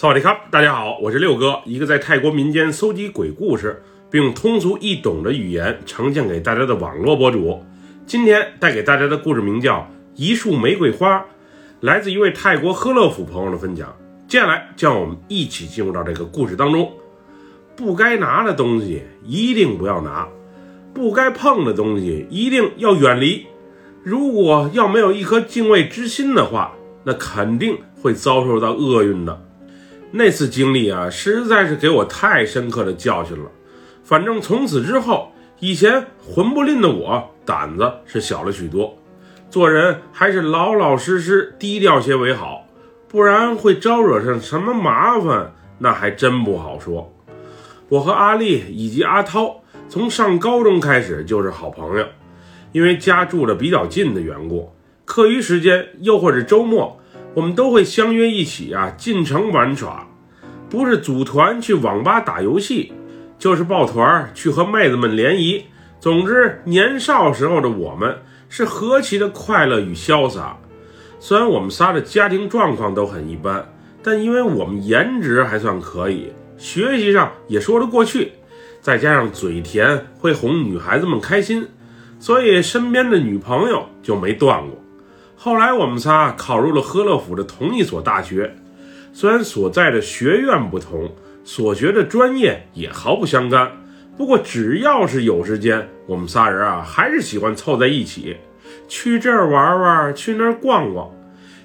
萨瓦迪卡，大家好，我是六哥，一个在泰国民间搜集鬼故事，并用通俗易懂的语言呈现给大家的网络博主。今天带给大家的故事名叫《一束玫瑰花》，来自一位泰国呵勒府朋友的分享。接下来，让我们一起进入到这个故事当中。不该拿的东西一定不要拿，不该碰的东西一定要远离。如果要没有一颗敬畏之心的话，那肯定会遭受到厄运的。那次经历啊，实在是给我太深刻的教训了。反正从此之后，以前混不吝的我胆子是小了许多，做人还是老老实实、低调些为好，不然会招惹上什么麻烦，那还真不好说。我和阿丽以及阿涛从上高中开始就是好朋友，因为家住的比较近的缘故，课余时间又或者周末。我们都会相约一起啊进城玩耍，不是组团去网吧打游戏，就是抱团去和妹子们联谊。总之，年少时候的我们是何其的快乐与潇洒。虽然我们仨的家庭状况都很一般，但因为我们颜值还算可以，学习上也说得过去，再加上嘴甜会哄女孩子们开心，所以身边的女朋友就没断过。后来我们仨考入了呵勒府的同一所大学，虽然所在的学院不同，所学的专业也毫不相干，不过只要是有时间，我们仨人啊还是喜欢凑在一起，去这儿玩玩，去那儿逛逛，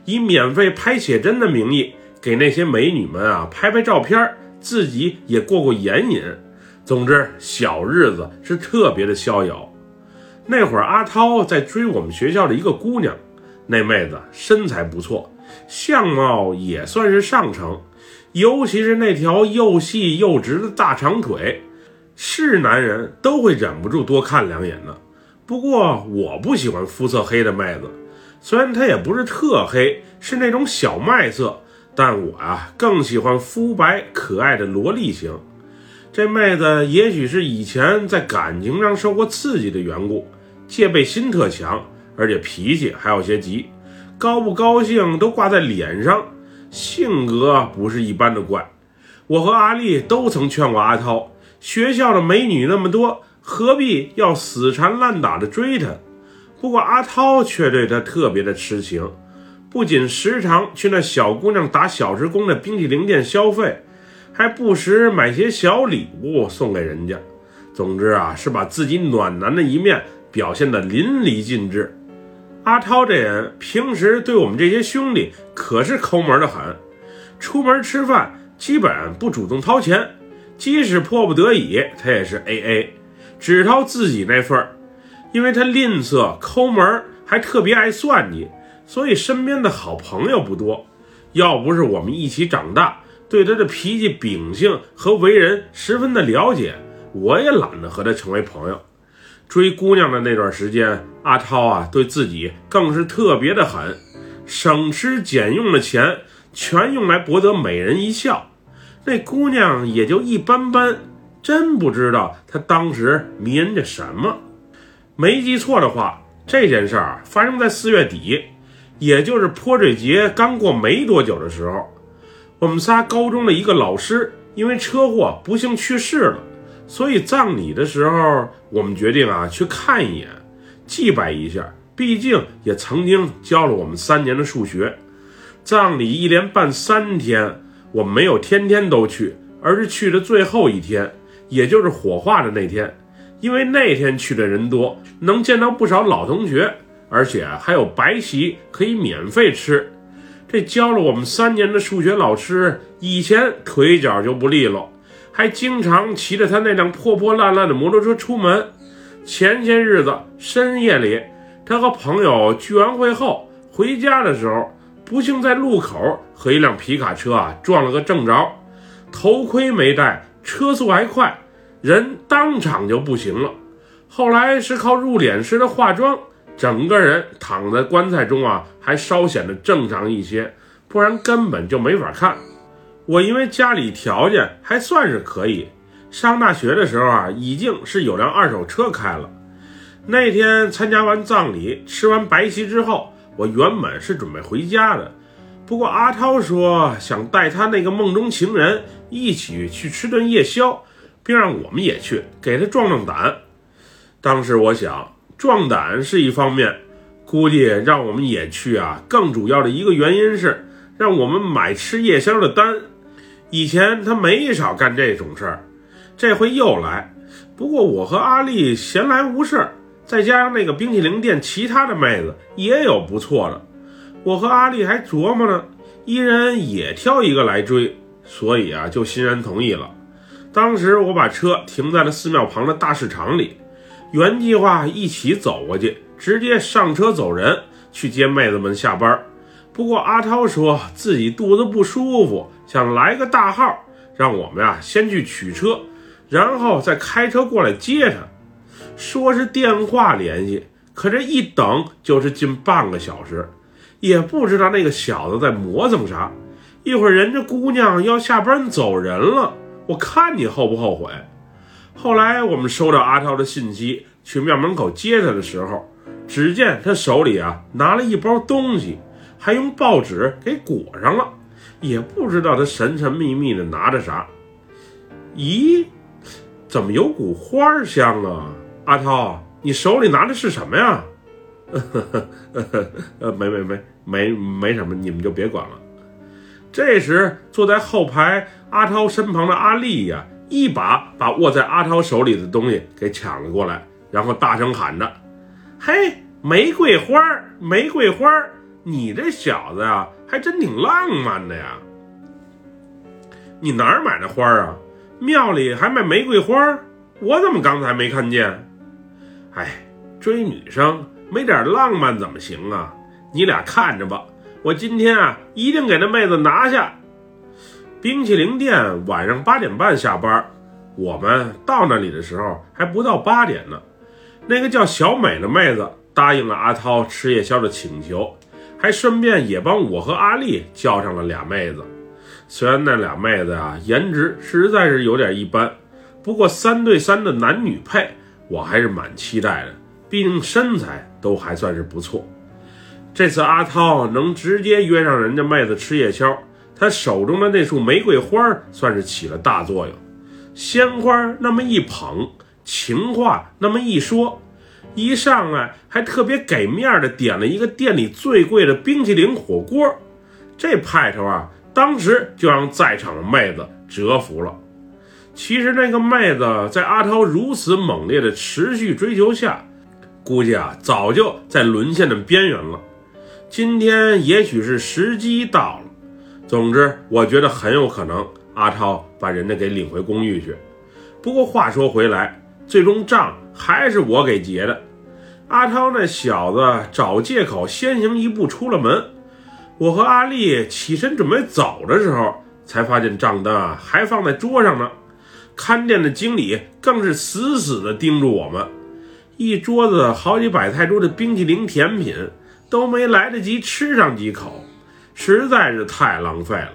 以免费拍写真的名义给那些美女们啊拍拍照片，自己也过过眼瘾。总之，小日子是特别的逍遥。那会儿，阿涛在追我们学校的一个姑娘。那妹子身材不错，相貌也算是上乘，尤其是那条又细又直的大长腿，是男人都会忍不住多看两眼的。不过我不喜欢肤色黑的妹子，虽然她也不是特黑，是那种小麦色，但我啊更喜欢肤白可爱的萝莉型。这妹子也许是以前在感情上受过刺激的缘故，戒备心特强。而且脾气还有些急，高不高兴都挂在脸上，性格不是一般的怪。我和阿丽都曾劝过阿涛，学校的美女那么多，何必要死缠烂打的追她？不过阿涛却对她特别的痴情，不仅时常去那小姑娘打小时工的冰淇淋店消费，还不时买些小礼物送给人家。总之啊，是把自己暖男的一面表现得淋漓尽致。阿涛这人平时对我们这些兄弟可是抠门的很，出门吃饭基本不主动掏钱，即使迫不得已，他也是 A A，只掏自己那份儿。因为他吝啬抠门，还特别爱算计，所以身边的好朋友不多。要不是我们一起长大，对他的脾气秉性和为人十分的了解，我也懒得和他成为朋友。追姑娘的那段时间，阿涛啊，对自己更是特别的狠，省吃俭用的钱全用来博得美人一笑。那姑娘也就一般般，真不知道他当时迷人的什么。没记错的话，这件事儿发生在四月底，也就是泼水节刚过没多久的时候。我们仨高中的一个老师因为车祸不幸去世了。所以葬礼的时候，我们决定啊去看一眼，祭拜一下。毕竟也曾经教了我们三年的数学。葬礼一连办三天，我们没有天天都去，而是去的最后一天，也就是火化的那天。因为那天去的人多，能见到不少老同学，而且还有白席可以免费吃。这教了我们三年的数学老师以前腿脚就不利落。还经常骑着他那辆破破烂烂的摩托车出门。前些日子深夜里，他和朋友聚完会后回家的时候，不幸在路口和一辆皮卡车啊撞了个正着，头盔没戴，车速还快，人当场就不行了。后来是靠入殓师的化妆，整个人躺在棺材中啊，还稍显得正常一些，不然根本就没法看。我因为家里条件还算是可以，上大学的时候啊，已经是有辆二手车开了。那天参加完葬礼，吃完白席之后，我原本是准备回家的，不过阿涛说想带他那个梦中情人一起去吃顿夜宵，并让我们也去，给他壮壮胆。当时我想，壮胆是一方面，估计让我们也去啊，更主要的一个原因是让我们买吃夜宵的单。以前他没少干这种事儿，这回又来。不过我和阿丽闲来无事，再加上那个冰淇淋店其他的妹子也有不错的，我和阿丽还琢磨呢，一人也挑一个来追，所以啊就欣然同意了。当时我把车停在了寺庙旁的大市场里，原计划一起走过去，直接上车走人去接妹子们下班。不过阿涛说自己肚子不舒服，想来个大号，让我们呀先去取车。然后再开车过来接他，说是电话联系，可这一等就是近半个小时，也不知道那个小子在磨蹭啥。一会儿人家姑娘要下班走人了，我看你后不后悔？后来我们收到阿超的信息，去庙门口接他的时候，只见他手里啊拿了一包东西，还用报纸给裹上了，也不知道他神神秘秘的拿着啥。咦？怎么有股花香啊，阿涛，你手里拿的是什么呀？呃，没没没没没什么，你们就别管了。这时，坐在后排阿涛身旁的阿丽呀，一把把握在阿涛手里的东西给抢了过来，然后大声喊着：“嘿，玫瑰花，玫瑰花，你这小子呀，还真挺浪漫的呀！你哪儿买的花啊？”庙里还卖玫瑰花，我怎么刚才没看见？哎，追女生没点浪漫怎么行啊？你俩看着吧，我今天啊一定给那妹子拿下。冰淇淋店晚上八点半下班，我们到那里的时候还不到八点呢。那个叫小美的妹子答应了阿涛吃夜宵的请求，还顺便也帮我和阿丽叫上了俩妹子。虽然那俩妹子啊，颜值实在是有点一般，不过三对三的男女配，我还是蛮期待的。毕竟身材都还算是不错。这次阿涛能直接约上人家妹子吃夜宵，他手中的那束玫瑰花算是起了大作用。鲜花那么一捧，情话那么一说，一上来还特别给面的点了一个店里最贵的冰淇淋火锅，这派头啊！当时就让在场的妹子折服了。其实那个妹子在阿涛如此猛烈的持续追求下，估计啊早就在沦陷的边缘了。今天也许是时机到了。总之，我觉得很有可能阿涛把人家给领回公寓去。不过话说回来，最终账还是我给结的。阿涛那小子找借口先行一步出了门。我和阿丽起身准备走的时候，才发现账单啊还放在桌上呢。看店的经理更是死死地盯住我们，一桌子好几百泰铢的冰淇淋甜品都没来得及吃上几口，实在是太浪费了。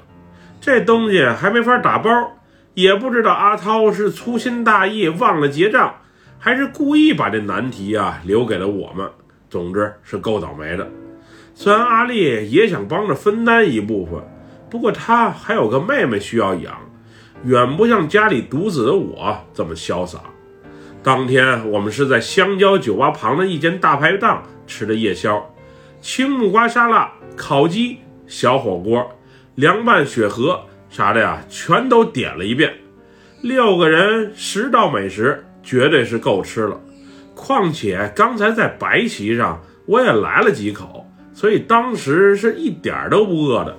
这东西还没法打包，也不知道阿涛是粗心大意忘了结账，还是故意把这难题啊留给了我们。总之是够倒霉的。虽然阿丽也想帮着分担一部分，不过她还有个妹妹需要养，远不像家里独子的我这么潇洒。当天我们是在香蕉酒吧旁的一间大排档吃的夜宵，青木瓜沙拉、烤鸡、小火锅、凉拌雪蛤啥的呀，全都点了一遍。六个人十道美食，绝对是够吃了。况且刚才在白席上我也来了几口。所以当时是一点都不饿的，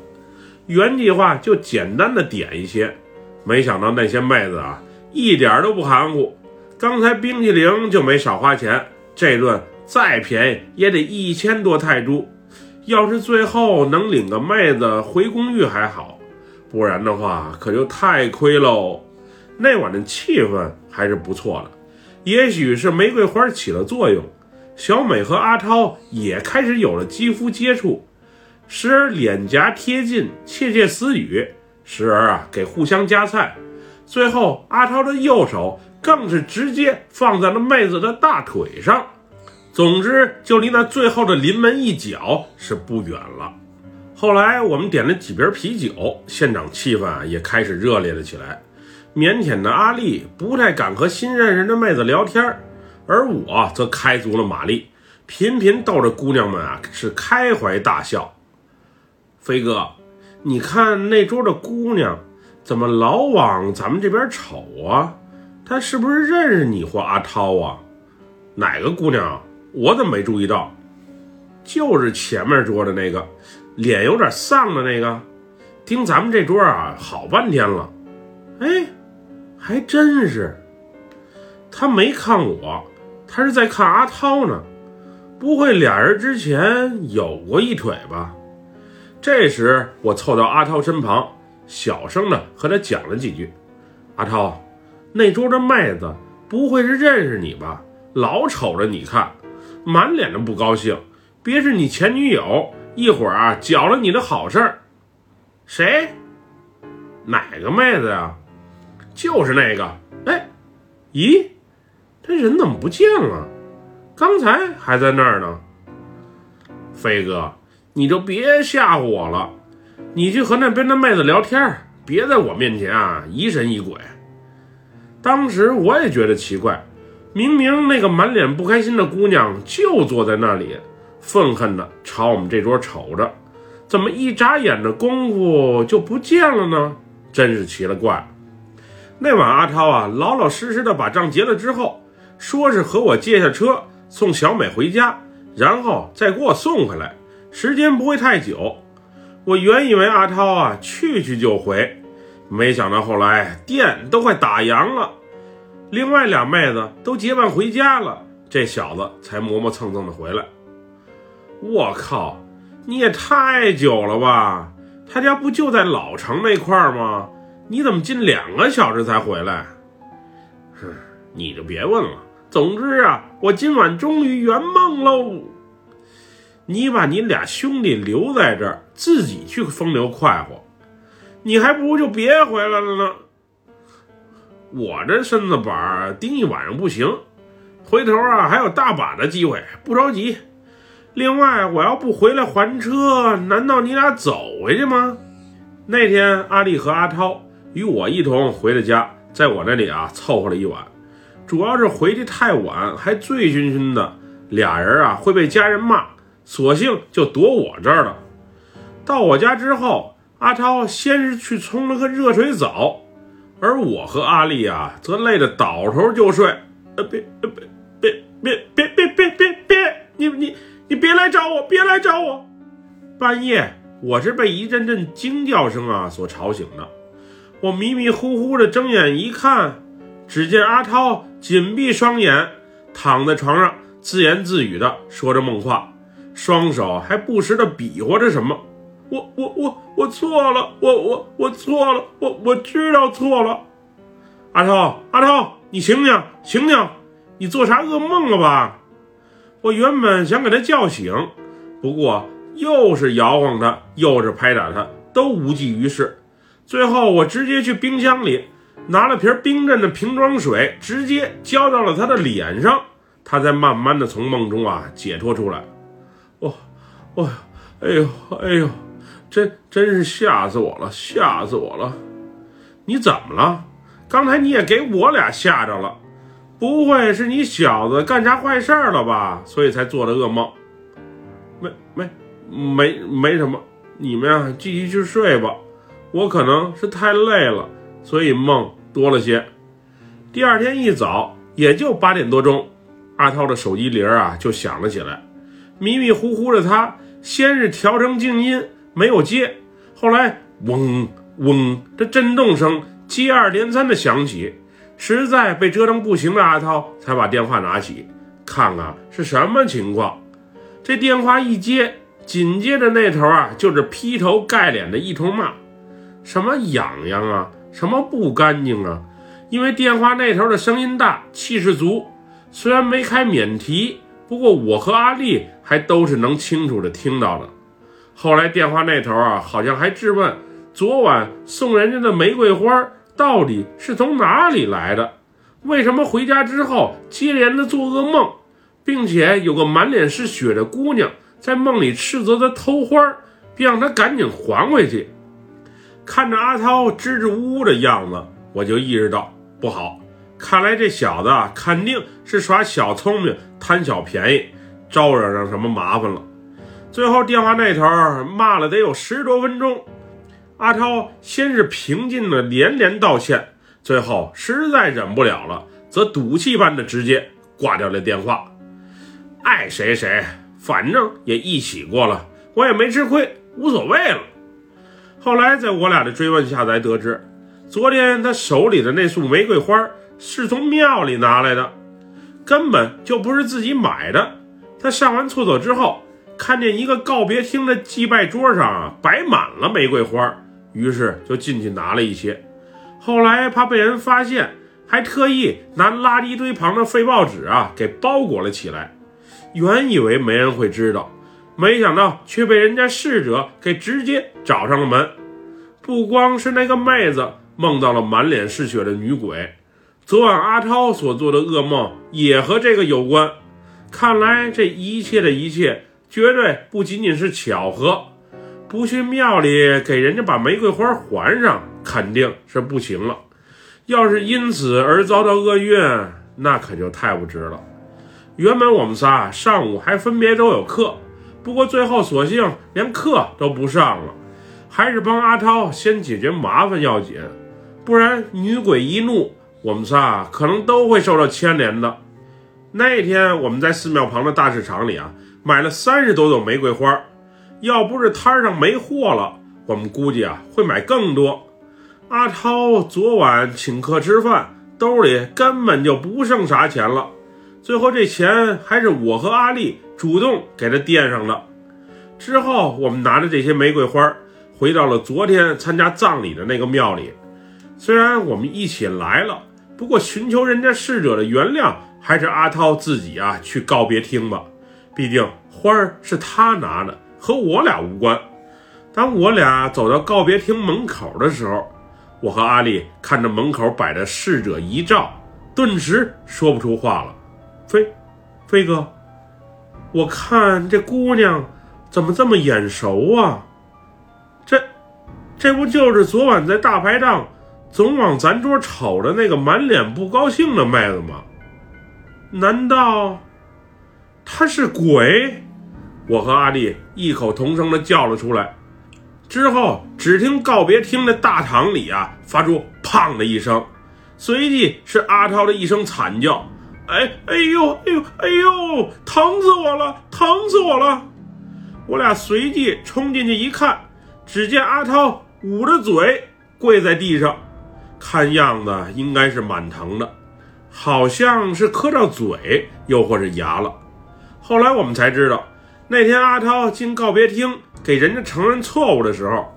原计划就简单的点一些，没想到那些妹子啊一点都不含糊，刚才冰淇淋就没少花钱，这顿再便宜也得一千多泰铢，要是最后能领个妹子回公寓还好，不然的话可就太亏喽。那晚的气氛还是不错的，也许是玫瑰花起了作用。小美和阿超也开始有了肌肤接触，时而脸颊贴近窃窃私语，时而啊给互相夹菜，最后阿涛的右手更是直接放在了妹子的大腿上。总之，就离那最后的临门一脚是不远了。后来我们点了几瓶啤酒，现场气氛啊也开始热烈了起来。腼腆的阿丽不太敢和新认识的妹子聊天，而我则开足了马力，频频逗着姑娘们啊是开怀大笑。飞哥，你看那桌的姑娘怎么老往咱们这边瞅啊？她是不是认识你或阿涛啊？哪个姑娘？我怎么没注意到？就是前面桌的那个，脸有点丧的那个，盯咱们这桌啊好半天了。哎，还真是。他没看我，他是在看阿涛呢。不会俩人之前有过一腿吧？这时我凑到阿涛身旁，小声的和他讲了几句。阿涛，那桌的妹子不会是认识你吧？老瞅着你看，满脸的不高兴。别是你前女友，一会儿啊搅了你的好事儿。谁？哪个妹子呀？就是那个。哎，咦，这人怎么不见了？刚才还在那儿呢。飞哥，你就别吓唬我了。你去和那边的妹子聊天，别在我面前啊疑神疑鬼。当时我也觉得奇怪，明明那个满脸不开心的姑娘就坐在那里。愤恨地朝我们这桌瞅着，怎么一眨眼的功夫就不见了呢？真是奇了怪。那晚阿涛啊，老老实实的把账结了之后，说是和我借下车送小美回家，然后再给我送回来，时间不会太久。我原以为阿涛啊去去就回，没想到后来店都快打烊了，另外俩妹子都结伴回家了，这小子才磨磨蹭蹭的回来。我靠，你也太久了吧？他家不就在老城那块儿吗？你怎么近两个小时才回来？哼，你就别问了。总之啊，我今晚终于圆梦喽。你把你俩兄弟留在这儿，自己去风流快活，你还不如就别回来了呢。我这身子板儿盯一晚上不行，回头啊还有大把的机会，不着急。另外，我要不回来还车，难道你俩走回去吗？那天，阿丽和阿涛与我一同回了家，在我那里啊凑合了一晚。主要是回去太晚，还醉醺醺的，俩人啊会被家人骂，索性就躲我这儿了。到我家之后，阿超先是去冲了个热水澡，而我和阿丽啊则累得倒头就睡。呃，别，别，别，别，别，别，别，别，别，你你。你别来找我，别来找我！半夜，我是被一阵阵惊叫声啊所吵醒的。我迷迷糊糊的睁眼一看，只见阿涛紧闭双眼，躺在床上自言自语的说着梦话，双手还不时的比划着什么。我我我我错了，我我我错了，我我知道错了。阿涛，阿涛，你醒醒，醒醒！你做啥噩梦了吧？我原本想给他叫醒，不过又是摇晃他，又是拍打他，都无济于事。最后，我直接去冰箱里拿了瓶冰镇的瓶装水，直接浇到了他的脸上，他才慢慢的从梦中啊解脱出来。哦，哦，哎呦，哎呦，真真是吓死我了，吓死我了！你怎么了？刚才你也给我俩吓着了。不会是你小子干啥坏事了吧？所以才做的噩梦。没没没没什么，你们呀继续去睡吧。我可能是太累了，所以梦多了些。第二天一早，也就八点多钟，阿涛的手机铃啊就响了起来。迷迷糊糊的他，先是调成静音，没有接，后来嗡嗡这震动声接二连三的响起。实在被折腾不行的阿涛才把电话拿起，看看是什么情况。这电话一接，紧接着那头啊就是劈头盖脸的一通骂，什么痒痒啊，什么不干净啊。因为电话那头的声音大，气势足，虽然没开免提，不过我和阿丽还都是能清楚的听到的。后来电话那头啊好像还质问昨晚送人家的玫瑰花。到底是从哪里来的？为什么回家之后接连的做噩梦，并且有个满脸是血的姑娘在梦里斥责他偷花，并让他赶紧还回去。看着阿涛支支吾吾的样子，我就意识到不好，看来这小子肯定是耍小聪明、贪小便宜，招惹上什么麻烦了。最后电话那头骂了得有十多分钟，阿涛先是平静的连连道歉，最后实在忍不了了，则赌气般的直接挂掉了电话。爱谁谁，反正也一起过了，我也没吃亏，无所谓了。后来在我俩的追问下，才得知，昨天他手里的那束玫瑰花是从庙里拿来的，根本就不是自己买的。他上完厕所之后。看见一个告别厅的祭拜桌上啊摆满了玫瑰花，于是就进去拿了一些。后来怕被人发现，还特意拿垃圾堆旁的废报纸啊给包裹了起来。原以为没人会知道，没想到却被人家侍者给直接找上了门。不光是那个妹子梦到了满脸是血的女鬼，昨晚阿涛所做的噩梦也和这个有关。看来这一切的一切。绝对不仅仅是巧合，不去庙里给人家把玫瑰花还上，肯定是不行了。要是因此而遭到厄运，那可就太不值了。原本我们仨上午还分别都有课，不过最后索性连课都不上了，还是帮阿涛先解决麻烦要紧，不然女鬼一怒，我们仨可能都会受到牵连的。那天我们在寺庙旁的大市场里啊。买了三十多朵玫瑰花，要不是摊上没货了，我们估计啊会买更多。阿涛昨晚请客吃饭，兜里根本就不剩啥钱了，最后这钱还是我和阿丽主动给他垫上的。之后我们拿着这些玫瑰花，回到了昨天参加葬礼的那个庙里。虽然我们一起来了，不过寻求人家逝者的原谅，还是阿涛自己啊去告别厅吧。毕竟花儿是他拿的，和我俩无关。当我俩走到告别厅门口的时候，我和阿丽看着门口摆的逝者遗照，顿时说不出话了。飞，飞哥，我看这姑娘怎么这么眼熟啊？这，这不就是昨晚在大排档总往咱桌瞅的那个满脸不高兴的妹子吗？难道？他是鬼，我和阿丽异口同声的叫了出来。之后，只听告别厅的大堂里啊，发出“砰”的一声，随即是阿涛的一声惨叫：“哎，哎呦，哎呦，哎呦，疼死我了，疼死我了！”我俩随即冲进去一看，只见阿涛捂着嘴跪在地上，看样子应该是蛮疼的，好像是磕着嘴，又或是牙了。后来我们才知道，那天阿涛进告别厅给人家承认错误的时候，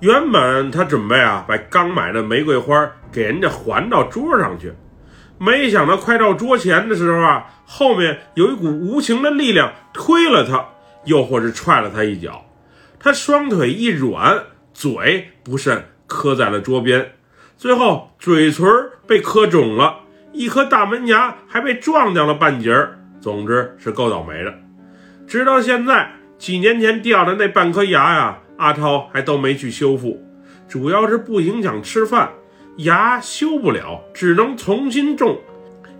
原本他准备啊把刚买的玫瑰花给人家还到桌上去，没想到快到桌前的时候啊，后面有一股无情的力量推了他，又或是踹了他一脚，他双腿一软，嘴不慎磕在了桌边，最后嘴唇被磕肿了，一颗大门牙还被撞掉了半截儿。总之是够倒霉的，直到现在，几年前掉的那半颗牙呀，阿涛还都没去修复，主要是不影响吃饭，牙修不了，只能重新种，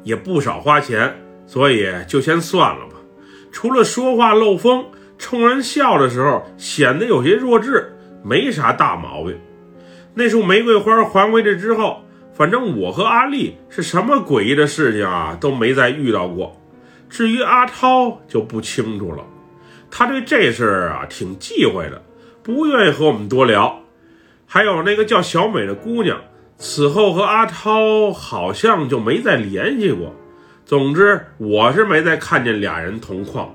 也不少花钱，所以就先算了吧。除了说话漏风，冲人笑的时候显得有些弱智，没啥大毛病。那束玫瑰花还回去之后，反正我和阿丽是什么诡异的事情啊都没再遇到过。至于阿涛就不清楚了，他对这事儿啊挺忌讳的，不愿意和我们多聊。还有那个叫小美的姑娘，此后和阿涛好像就没再联系过。总之，我是没再看见俩人同框。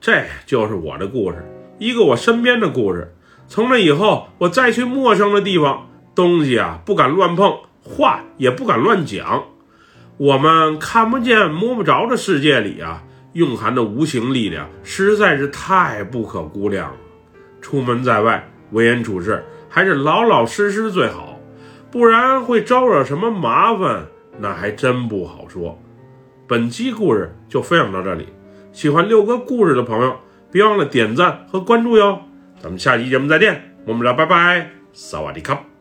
这就是我的故事，一个我身边的故事。从那以后，我再去陌生的地方，东西啊不敢乱碰，话也不敢乱讲。我们看不见、摸不着的世界里啊，蕴含的无形力量实在是太不可估量了。出门在外，为人处事还是老老实实最好，不然会招惹什么麻烦，那还真不好说。本期故事就分享到这里，喜欢六哥故事的朋友，别忘了点赞和关注哟。咱们下期节目再见，我们聊，拜拜，萨瓦迪卡。